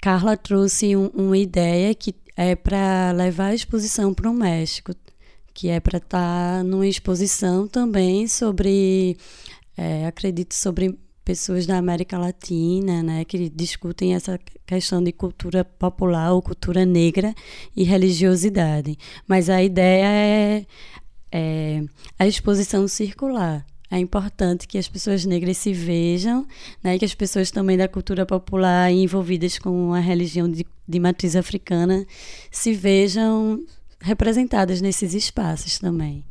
Carla trouxe um, uma ideia que é para levar a exposição para o México, que é para estar tá numa exposição também sobre, é, acredito, sobre pessoas da América Latina, né, que discutem essa questão de cultura popular ou cultura negra e religiosidade. Mas a ideia é, é a exposição circular. É importante que as pessoas negras se vejam, né, que as pessoas também da cultura popular envolvidas com a religião de, de matriz africana se vejam representadas nesses espaços também.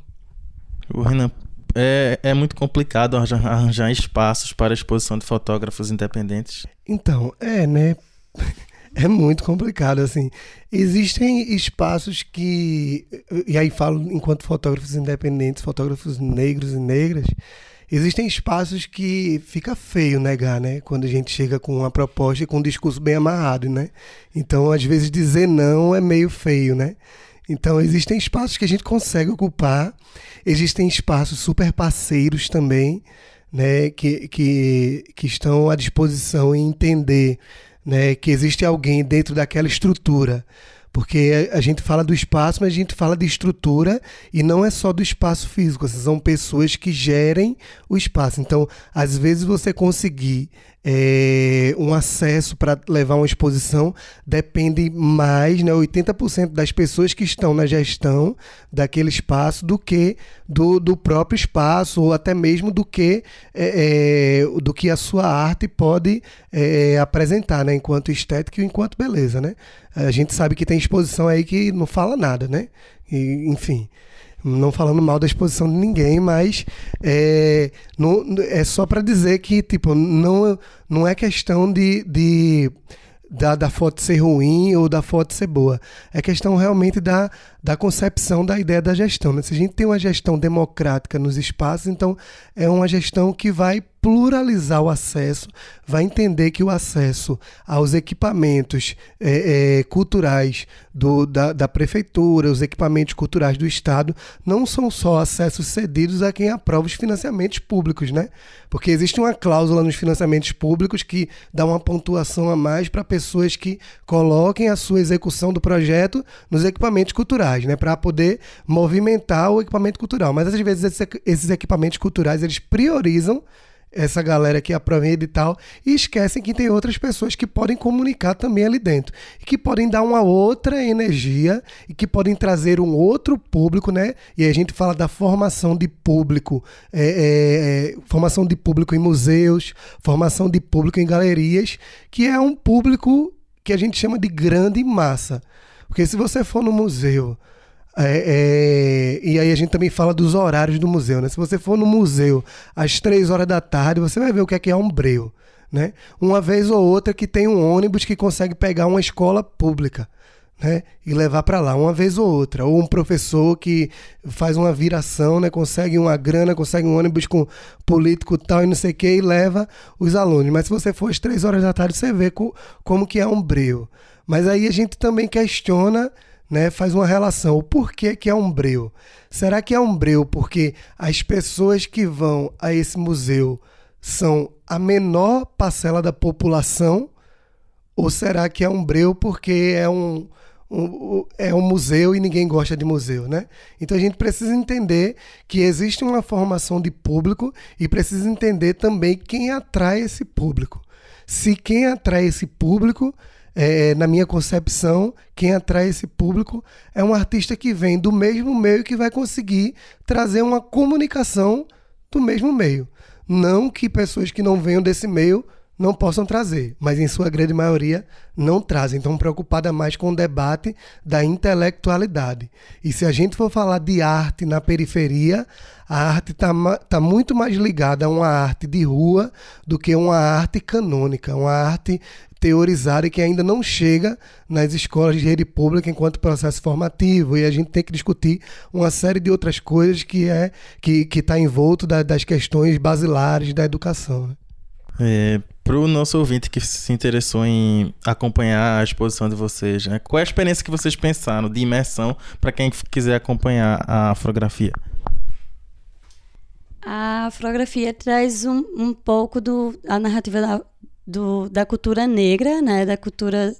O Renan é, é muito complicado arranjar, arranjar espaços para exposição de fotógrafos independentes. Então, é, né? É muito complicado, assim. Existem espaços que. E aí falo enquanto fotógrafos independentes, fotógrafos negros e negras. Existem espaços que fica feio negar, né? Quando a gente chega com uma proposta e com um discurso bem amarrado, né? Então, às vezes, dizer não é meio feio, né? Então, existem espaços que a gente consegue ocupar, existem espaços super parceiros também, né, que, que, que estão à disposição em entender né, que existe alguém dentro daquela estrutura porque a gente fala do espaço, mas a gente fala de estrutura e não é só do espaço físico, são pessoas que gerem o espaço. Então, às vezes você conseguir é, um acesso para levar uma exposição depende mais, né, 80% das pessoas que estão na gestão daquele espaço do que do, do próprio espaço ou até mesmo do que é, é, do que a sua arte pode é, apresentar, né, enquanto estética e enquanto beleza, né? A gente sabe que tem exposição aí que não fala nada, né? E, enfim não falando mal da exposição de ninguém, mas é, não, é só para dizer que tipo não, não é questão de, de da, da foto ser ruim ou da foto ser boa. É questão realmente da, da concepção da ideia da gestão. Né? Se a gente tem uma gestão democrática nos espaços, então é uma gestão que vai pluralizar o acesso, vai entender que o acesso aos equipamentos é, é, culturais do, da, da, prefeitura, os equipamentos culturais do Estado, não são só acessos cedidos a quem aprova os financiamentos públicos, né? Porque existe uma cláusula nos financiamentos públicos que dá uma pontuação a mais para pessoas que coloquem a sua execução do projeto nos equipamentos culturais, né? Para poder movimentar o equipamento cultural. Mas às vezes esses equipamentos culturais eles priorizam essa galera que aprende e tal, e esquecem que tem outras pessoas que podem comunicar também ali dentro, e que podem dar uma outra energia e que podem trazer um outro público, né? E a gente fala da formação de público, é, é, é, formação de público em museus, formação de público em galerias, que é um público que a gente chama de grande massa. Porque se você for no museu, é, é, e aí a gente também fala dos horários do museu, né? Se você for no museu às três horas da tarde, você vai ver o que é que é um breu, né? Uma vez ou outra que tem um ônibus que consegue pegar uma escola pública, né? E levar para lá, uma vez ou outra. Ou um professor que faz uma viração, né? Consegue uma grana, consegue um ônibus com político tal e não sei o que e leva os alunos. Mas se você for às três horas da tarde, você vê co como que é um breu. Mas aí a gente também questiona né, faz uma relação. O porquê que é um breu? Será que é um breu porque as pessoas que vão a esse museu são a menor parcela da população? Ou será que é um breu porque é um, é um museu e ninguém gosta de museu, né? Então a gente precisa entender que existe uma formação de público e precisa entender também quem atrai esse público. Se quem atrai esse público é, na minha concepção, quem atrai esse público é um artista que vem do mesmo meio que vai conseguir trazer uma comunicação do mesmo meio. Não que pessoas que não venham desse meio não possam trazer, mas em sua grande maioria não trazem. Então, preocupada mais com o debate da intelectualidade. E se a gente for falar de arte na periferia, a arte está tá muito mais ligada a uma arte de rua do que uma arte canônica, uma arte teorizada e que ainda não chega nas escolas de rede pública enquanto processo formativo. E a gente tem que discutir uma série de outras coisas que é que está envolto da, das questões basilares da educação. Né? É, para o nosso ouvinte que se interessou em acompanhar a exposição de vocês, né? qual é a experiência que vocês pensaram de imersão para quem quiser acompanhar a afrografia? A afrografia traz um, um pouco do, a narrativa da, do, da cultura negra, né, da cultura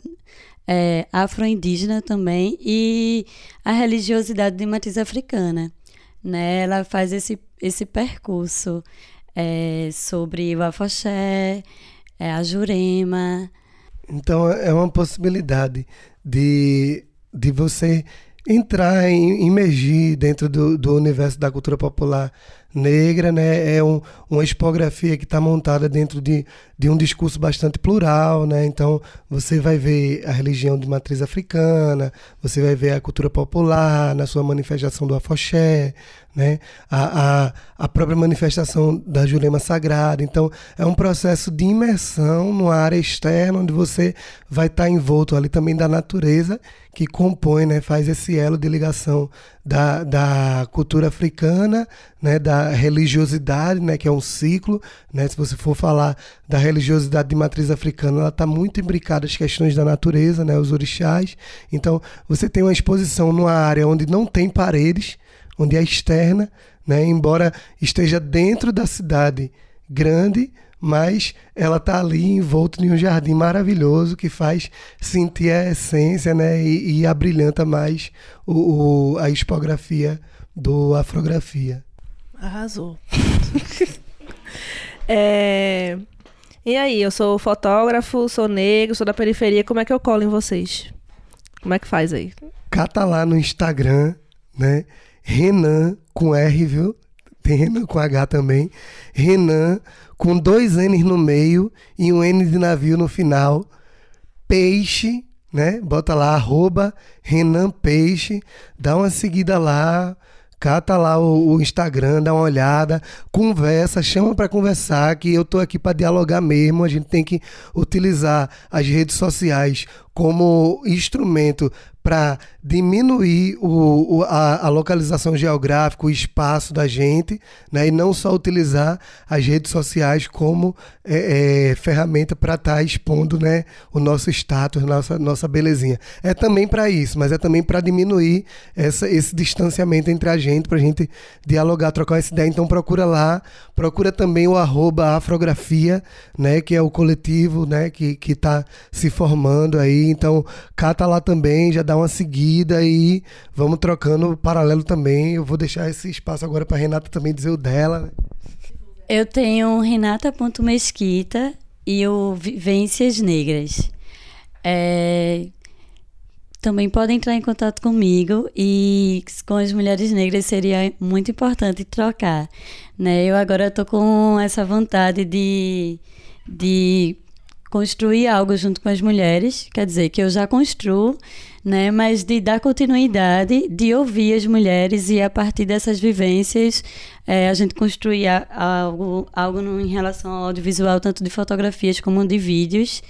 é, afro-indígena também, e a religiosidade de matriz africana. Né? Ela faz esse, esse percurso é, sobre o afoxé, é, a jurema. Então é uma possibilidade de, de você entrar, em, imergir dentro do, do universo da cultura popular negra, né? É um, uma expografia que está montada dentro de, de um discurso bastante plural, né? Então você vai ver a religião de matriz africana, você vai ver a cultura popular na sua manifestação do afoxé, né? A, a, a própria manifestação da Jurema Sagrada. Então é um processo de imersão numa área externa onde você vai estar tá envolto ali também da natureza que compõe, né? Faz esse elo de ligação da, da cultura africana, né? Da religiosidade, né, que é um ciclo, né, se você for falar da religiosidade de matriz africana, ela está muito imbricada às questões da natureza, né, os orixás. Então, você tem uma exposição numa área onde não tem paredes, onde é externa, né, embora esteja dentro da cidade grande, mas ela está ali envolta em um jardim maravilhoso que faz sentir a essência né, e, e abrilhanta mais o, o, a expografia do Afrografia. Arrasou. é... E aí, eu sou fotógrafo, sou negro, sou da periferia, como é que eu colo em vocês? Como é que faz aí? Cata lá no Instagram, né? Renan com R, viu? Tem Renan com H também. Renan com dois N's no meio e um N de navio no final. Peixe, né? Bota lá, arroba Renan Peixe. Dá uma seguida lá cata lá o, o, Instagram, dá uma olhada, conversa, chama para conversar, que eu tô aqui para dialogar mesmo. A gente tem que utilizar as redes sociais como instrumento para diminuir o, o a, a, localização geográfica, o espaço da gente, né? e não só utilizar as redes sociais como é, é, ferramenta para estar tá expondo né, o nosso status, nossa, nossa belezinha. É também para isso, mas é também para diminuir essa, esse distanciamento entre a gente, para a gente dialogar, trocar essa ideia. Então procura lá, procura também o arroba afrografia, né, que é o coletivo né, que está se formando aí. Então cata lá também, já dá uma seguida e vamos trocando paralelo também. Eu vou deixar esse espaço agora para Renata também dizer o dela. Né? Eu tenho renata.mesquita e o Vivências Negras. É, também podem entrar em contato comigo e com as mulheres negras seria muito importante trocar. Né? Eu agora estou com essa vontade de, de construir algo junto com as mulheres, quer dizer, que eu já construo, né, mas de dar continuidade, de ouvir as mulheres e a partir dessas vivências é, a gente construir algo, algo em relação ao audiovisual, tanto de fotografias como de vídeos,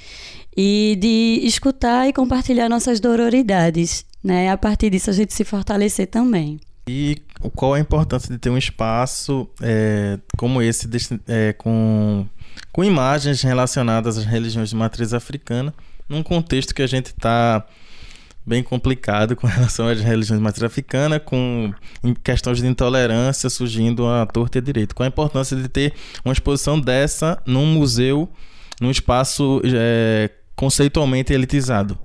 e de escutar e compartilhar nossas dororidades, né, a partir disso a gente se fortalecer também. E qual a importância de ter um espaço é, como esse, é, com com imagens relacionadas às religiões de matriz africana, num contexto que a gente está bem complicado com relação às religiões de matriz africana, com questões de intolerância surgindo à torta e à direito. Qual a importância de ter uma exposição dessa num museu, num espaço é, conceitualmente elitizado?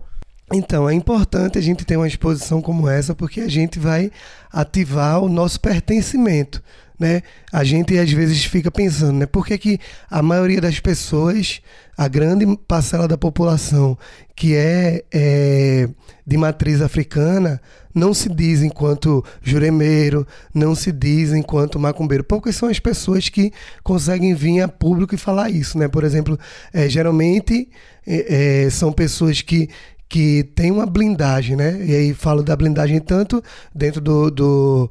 Então, é importante a gente ter uma exposição como essa, porque a gente vai ativar o nosso pertencimento. Né? A gente às vezes fica pensando, né? Por que, que a maioria das pessoas, a grande parcela da população que é, é de matriz africana, não se diz enquanto juremeiro, não se diz enquanto macumbeiro. Poucas são as pessoas que conseguem vir a público e falar isso, né? Por exemplo, é, geralmente é, é são pessoas que que tem uma blindagem, né? E aí falo da blindagem tanto dentro do, do,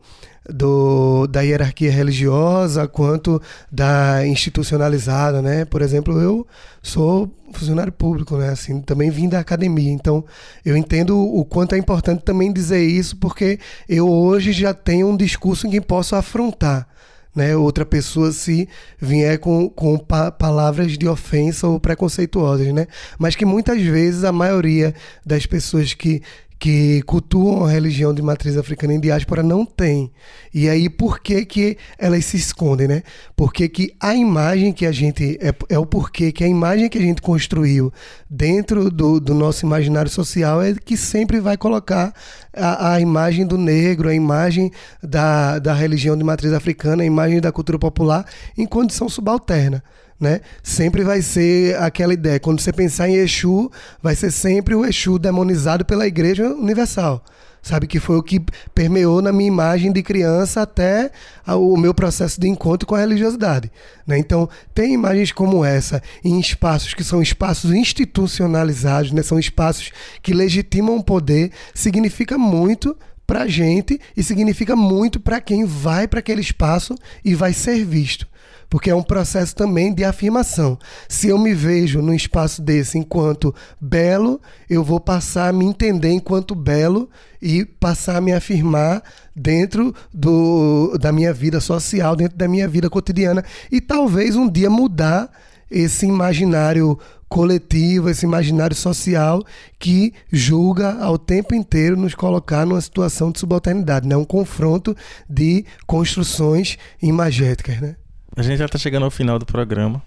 do, da hierarquia religiosa quanto da institucionalizada, né? Por exemplo, eu sou funcionário público, né? Assim, também vim da academia, então eu entendo o quanto é importante também dizer isso, porque eu hoje já tenho um discurso em que posso afrontar né, outra pessoa se vier com, com pa palavras de ofensa ou preconceituosas, né? Mas que muitas vezes a maioria das pessoas que que cultuam a religião de matriz africana em diáspora não tem. E aí, por que, que elas se escondem, né? Porque que a imagem que a gente. É, é o porquê que a imagem que a gente construiu dentro do, do nosso imaginário social é que sempre vai colocar a, a imagem do negro, a imagem da, da religião de matriz africana, a imagem da cultura popular em condição subalterna né? Sempre vai ser aquela ideia. Quando você pensar em Exu, vai ser sempre o Exu demonizado pela Igreja Universal. Sabe que foi o que permeou na minha imagem de criança até o meu processo de encontro com a religiosidade. Né? Então, tem imagens como essa em espaços que são espaços institucionalizados, né? são espaços que legitimam o poder, significa muito para a gente e significa muito para quem vai para aquele espaço e vai ser visto porque é um processo também de afirmação. Se eu me vejo num espaço desse enquanto belo, eu vou passar a me entender enquanto belo e passar a me afirmar dentro do, da minha vida social, dentro da minha vida cotidiana e talvez um dia mudar esse imaginário coletivo, esse imaginário social que julga ao tempo inteiro nos colocar numa situação de subalternidade, né? um confronto de construções imagéticas. Né? A gente já está chegando ao final do programa.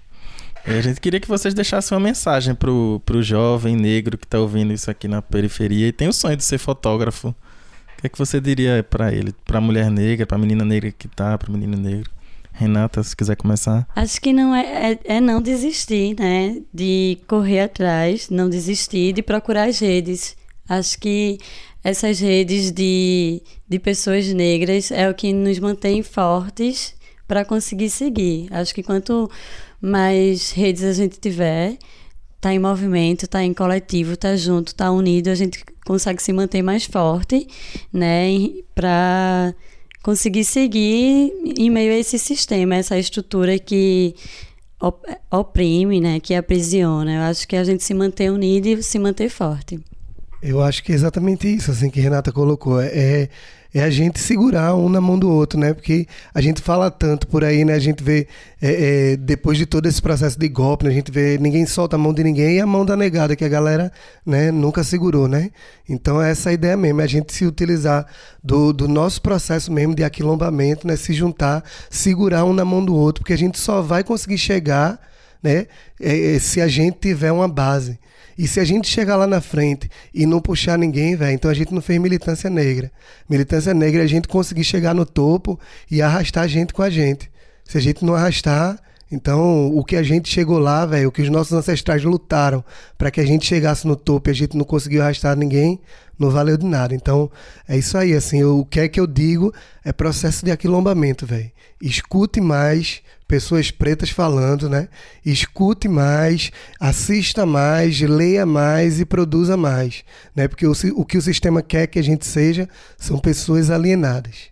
a gente queria que vocês deixassem uma mensagem pro, pro jovem negro que está ouvindo isso aqui na periferia e tem o sonho de ser fotógrafo. O que é que você diria para ele? Para a mulher negra, para a menina negra que tá, para o menino negro? Renata, se quiser começar. Acho que não é, é, é, não desistir, né? De correr atrás, não desistir, de procurar as redes. Acho que essas redes de, de pessoas negras é o que nos mantém fortes para conseguir seguir. Acho que quanto mais redes a gente tiver, tá em movimento, tá em coletivo, tá junto, tá unido, a gente consegue se manter mais forte, né, para conseguir seguir em meio a esse sistema, essa estrutura que oprime, né, que aprisiona. Eu acho que a gente se manter unido e se manter forte. Eu acho que é exatamente isso, assim, que Renata colocou. É, é a gente segurar um na mão do outro, né? Porque a gente fala tanto por aí, né? A gente vê, é, é, depois de todo esse processo de golpe, né? a gente vê ninguém solta a mão de ninguém e a mão da negada, que a galera né, nunca segurou, né? Então é essa a ideia mesmo, é a gente se utilizar do, do nosso processo mesmo de aquilombamento, né? Se juntar, segurar um na mão do outro, porque a gente só vai conseguir chegar, né? É, é se a gente tiver uma base. E se a gente chegar lá na frente e não puxar ninguém, velho, então a gente não fez militância negra. Militância negra é a gente conseguir chegar no topo e arrastar a gente com a gente. Se a gente não arrastar, então o que a gente chegou lá, velho, o que os nossos ancestrais lutaram para que a gente chegasse no topo e a gente não conseguiu arrastar ninguém, não valeu de nada. Então é isso aí, assim, o que é que eu digo é processo de aquilombamento, velho. Escute mais, pessoas pretas falando, né? Escute mais, assista mais, leia mais e produza mais, né? Porque o, o que o sistema quer que a gente seja são pessoas alienadas.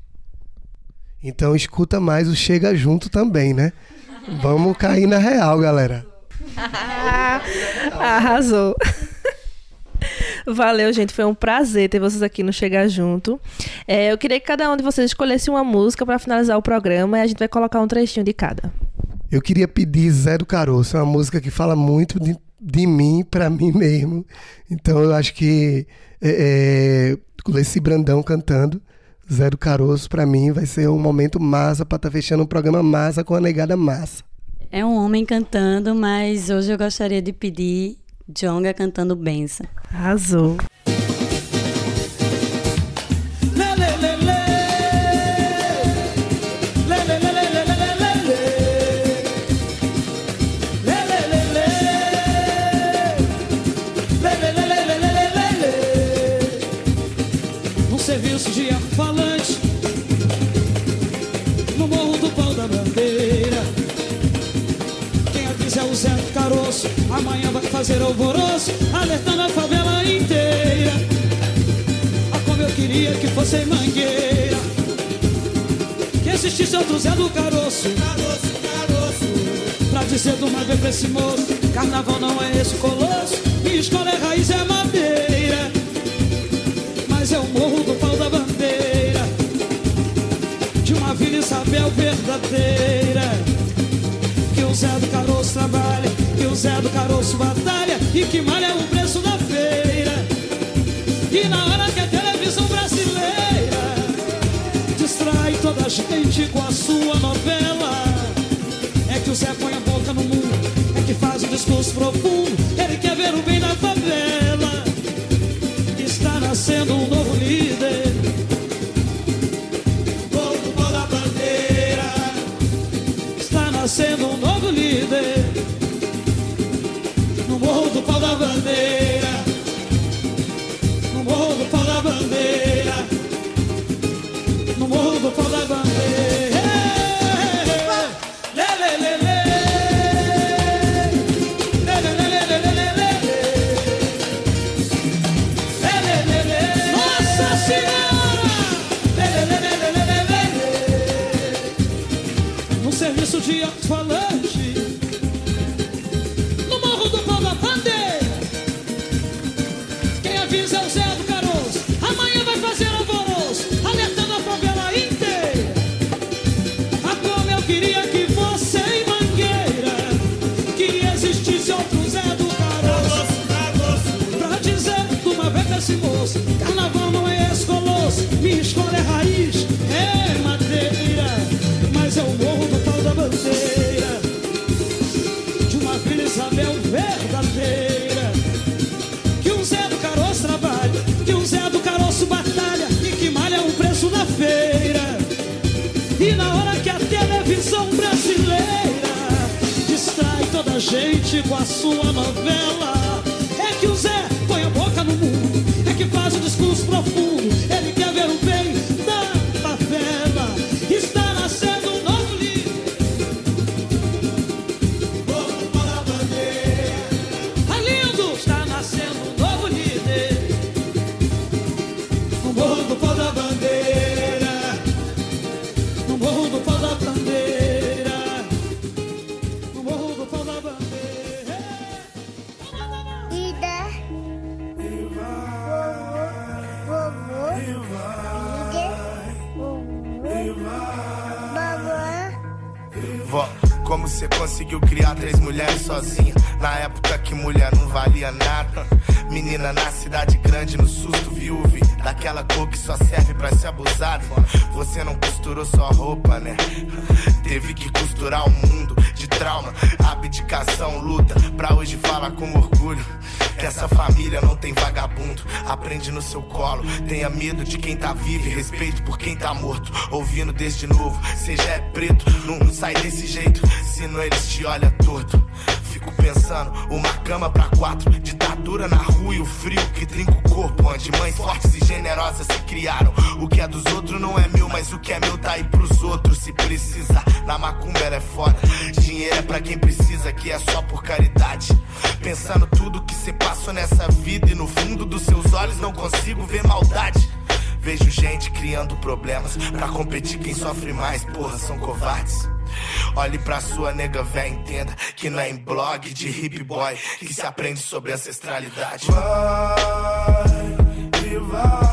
Então escuta mais o Chega Junto também, né? Vamos cair na real, galera. Arrasou. Valeu, gente. Foi um prazer ter vocês aqui no Chegar Junto. É, eu queria que cada um de vocês escolhesse uma música para finalizar o programa e a gente vai colocar um trechinho de cada. Eu queria pedir Zé do Caroço, é uma música que fala muito de, de mim para mim mesmo. Então eu acho que é, é, esse Brandão cantando, Zé do Caroço, para mim vai ser um momento massa para estar tá fechando um programa massa com a negada massa. É um homem cantando, mas hoje eu gostaria de pedir Jonga cantando Benção. Arrasou. Amanhã vai fazer alvoroço, alertando a favela inteira. Ah, como eu queria que fosse em Mangueira. Que existisse outro Zé do Caroço. Caroço, caroço. Pra dizer de uma vez pra esse moço: Carnaval não é esse colosso. Minha escola é raiz, é madeira. Mas é o morro do pau da bandeira. De uma Vila Isabel verdadeira. Que o Zé do Caroço trabalha o Zé do Caroço batalha e que malha o preço da feira. E na hora que a televisão brasileira distrai toda a gente com a sua novela, é que o Zé põe a boca no mundo, é que faz um discurso profundo, do com a sua novela. É que o Zé põe a boca no mundo, é que faz um discurso profundo. Ele quem tá morto. Ouvindo desde novo. Seja é preto, não sai desse jeito. Senão eles te olham torto. Fico pensando, uma cama pra quatro, ditadura na rua e o frio que trinca o corpo, onde mães fortes e generosas se criaram. O que é dos outros não é meu, mas o que é meu tá aí pros outros. Se precisa, na macumba ela é foda. Dinheiro é pra quem precisa, que é só por caridade. Pensando tudo que cê passou nessa vida e no fundo dos seus olhos não consigo ver maldade. Vejo gente criando problemas pra competir quem sofre mais, porra, são covardes. Olhe pra sua nega véia, entenda que não é em blog de hip boy que se aprende sobre ancestralidade. Vai e vai,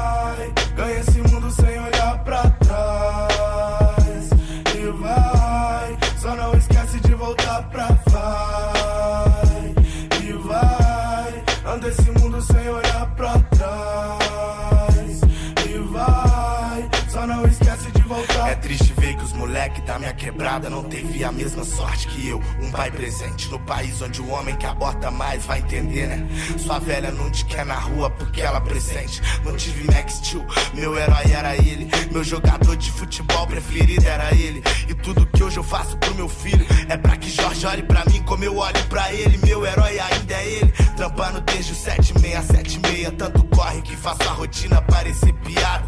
moleque da minha quebrada não teve a mesma sorte que eu. Um pai presente no país onde o homem que aborta mais vai entender, né? Sua velha não te quer na rua porque ela presente. Não tive Max Steel, meu herói era ele. Meu jogador de futebol preferido era ele. E tudo que hoje eu faço pro meu filho é pra que Jorge olhe pra mim como eu olho pra ele. Meu herói ainda é ele. Trampando desde o 7676. Tanto corre que faço a rotina parecer piada.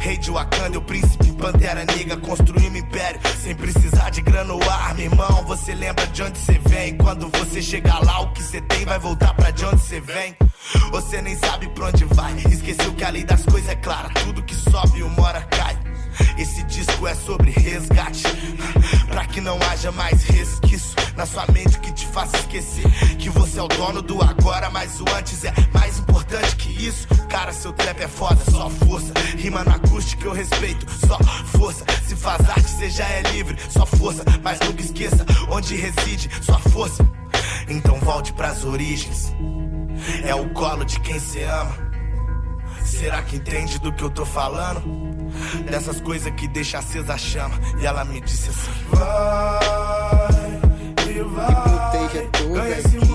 Rei de Wakanda, o príncipe Pantera Negra Construímos império sem precisar de grana ou arma Irmão, você lembra de onde você vem? Quando você chegar lá, o que você tem vai voltar pra de onde você vem. Você nem sabe pra onde vai. Esqueceu que a lei das coisas é clara. Tudo que sobe uma hora cai. Esse disco é sobre resgate. Pra que não haja mais resquício. Na sua mente que te faça esquecer que você é o dono do agora, mas o antes é mais importante que isso. Cara, seu trap é foda, só força. Rima na acústica, eu respeito, só força. Se faz arte, você já é livre, só força. Mas nunca esqueça onde reside sua força. Então volte pras origens. É o colo de quem você ama. Será que entende do que eu tô falando? Dessas coisas que deixa acesa a chama. E ela me disse assim: Vai e vai. proteja toda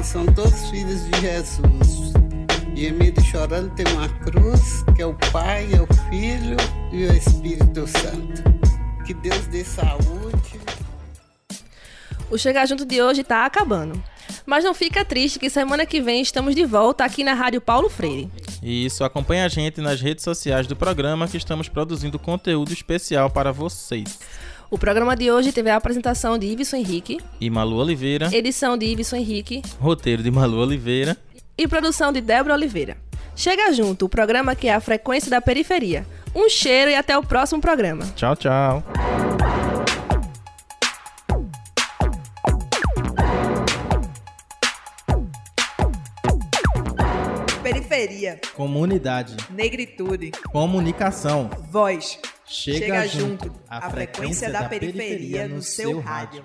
Que são todos filhos de Jesus. Gemido e chorando tem uma cruz, que é o Pai, é o Filho e o Espírito Santo. Que Deus dê saúde. O Chega Junto de hoje tá acabando. Mas não fica triste que semana que vem estamos de volta aqui na Rádio Paulo Freire. E isso, acompanha a gente nas redes sociais do programa que estamos produzindo conteúdo especial para vocês. O programa de hoje teve a apresentação de Iveson Henrique, E Malu Oliveira, edição de Iveson Henrique roteiro de Malu Oliveira. e produção de Débora Oliveira. Chega junto, o programa que é a frequência da periferia. Um cheiro e até o próximo programa. Tchau, tchau. Periferia, Comunidade, negritude, comunicação. voz. Chega, Chega junto, a frequência da periferia no seu rádio.